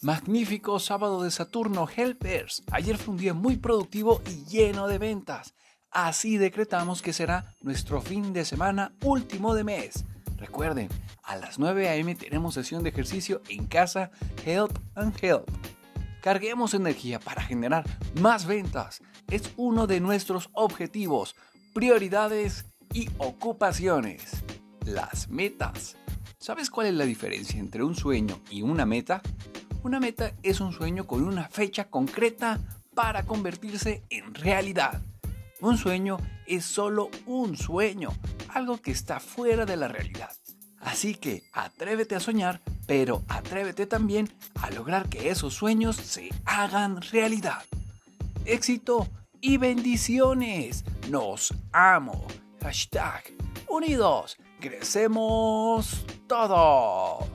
Magnífico sábado de Saturno Helpers. Ayer fue un día muy productivo y lleno de ventas. Así decretamos que será nuestro fin de semana último de mes. Recuerden, a las 9 a.m. tenemos sesión de ejercicio en casa Help and Help. Carguemos energía para generar más ventas. Es uno de nuestros objetivos, prioridades y ocupaciones. Las metas. ¿Sabes cuál es la diferencia entre un sueño y una meta? Una meta es un sueño con una fecha concreta para convertirse en realidad. Un sueño es solo un sueño, algo que está fuera de la realidad. Así que atrévete a soñar, pero atrévete también a lograr que esos sueños se hagan realidad. Éxito y bendiciones. Nos amo. Hashtag unidos. Crecemos todos.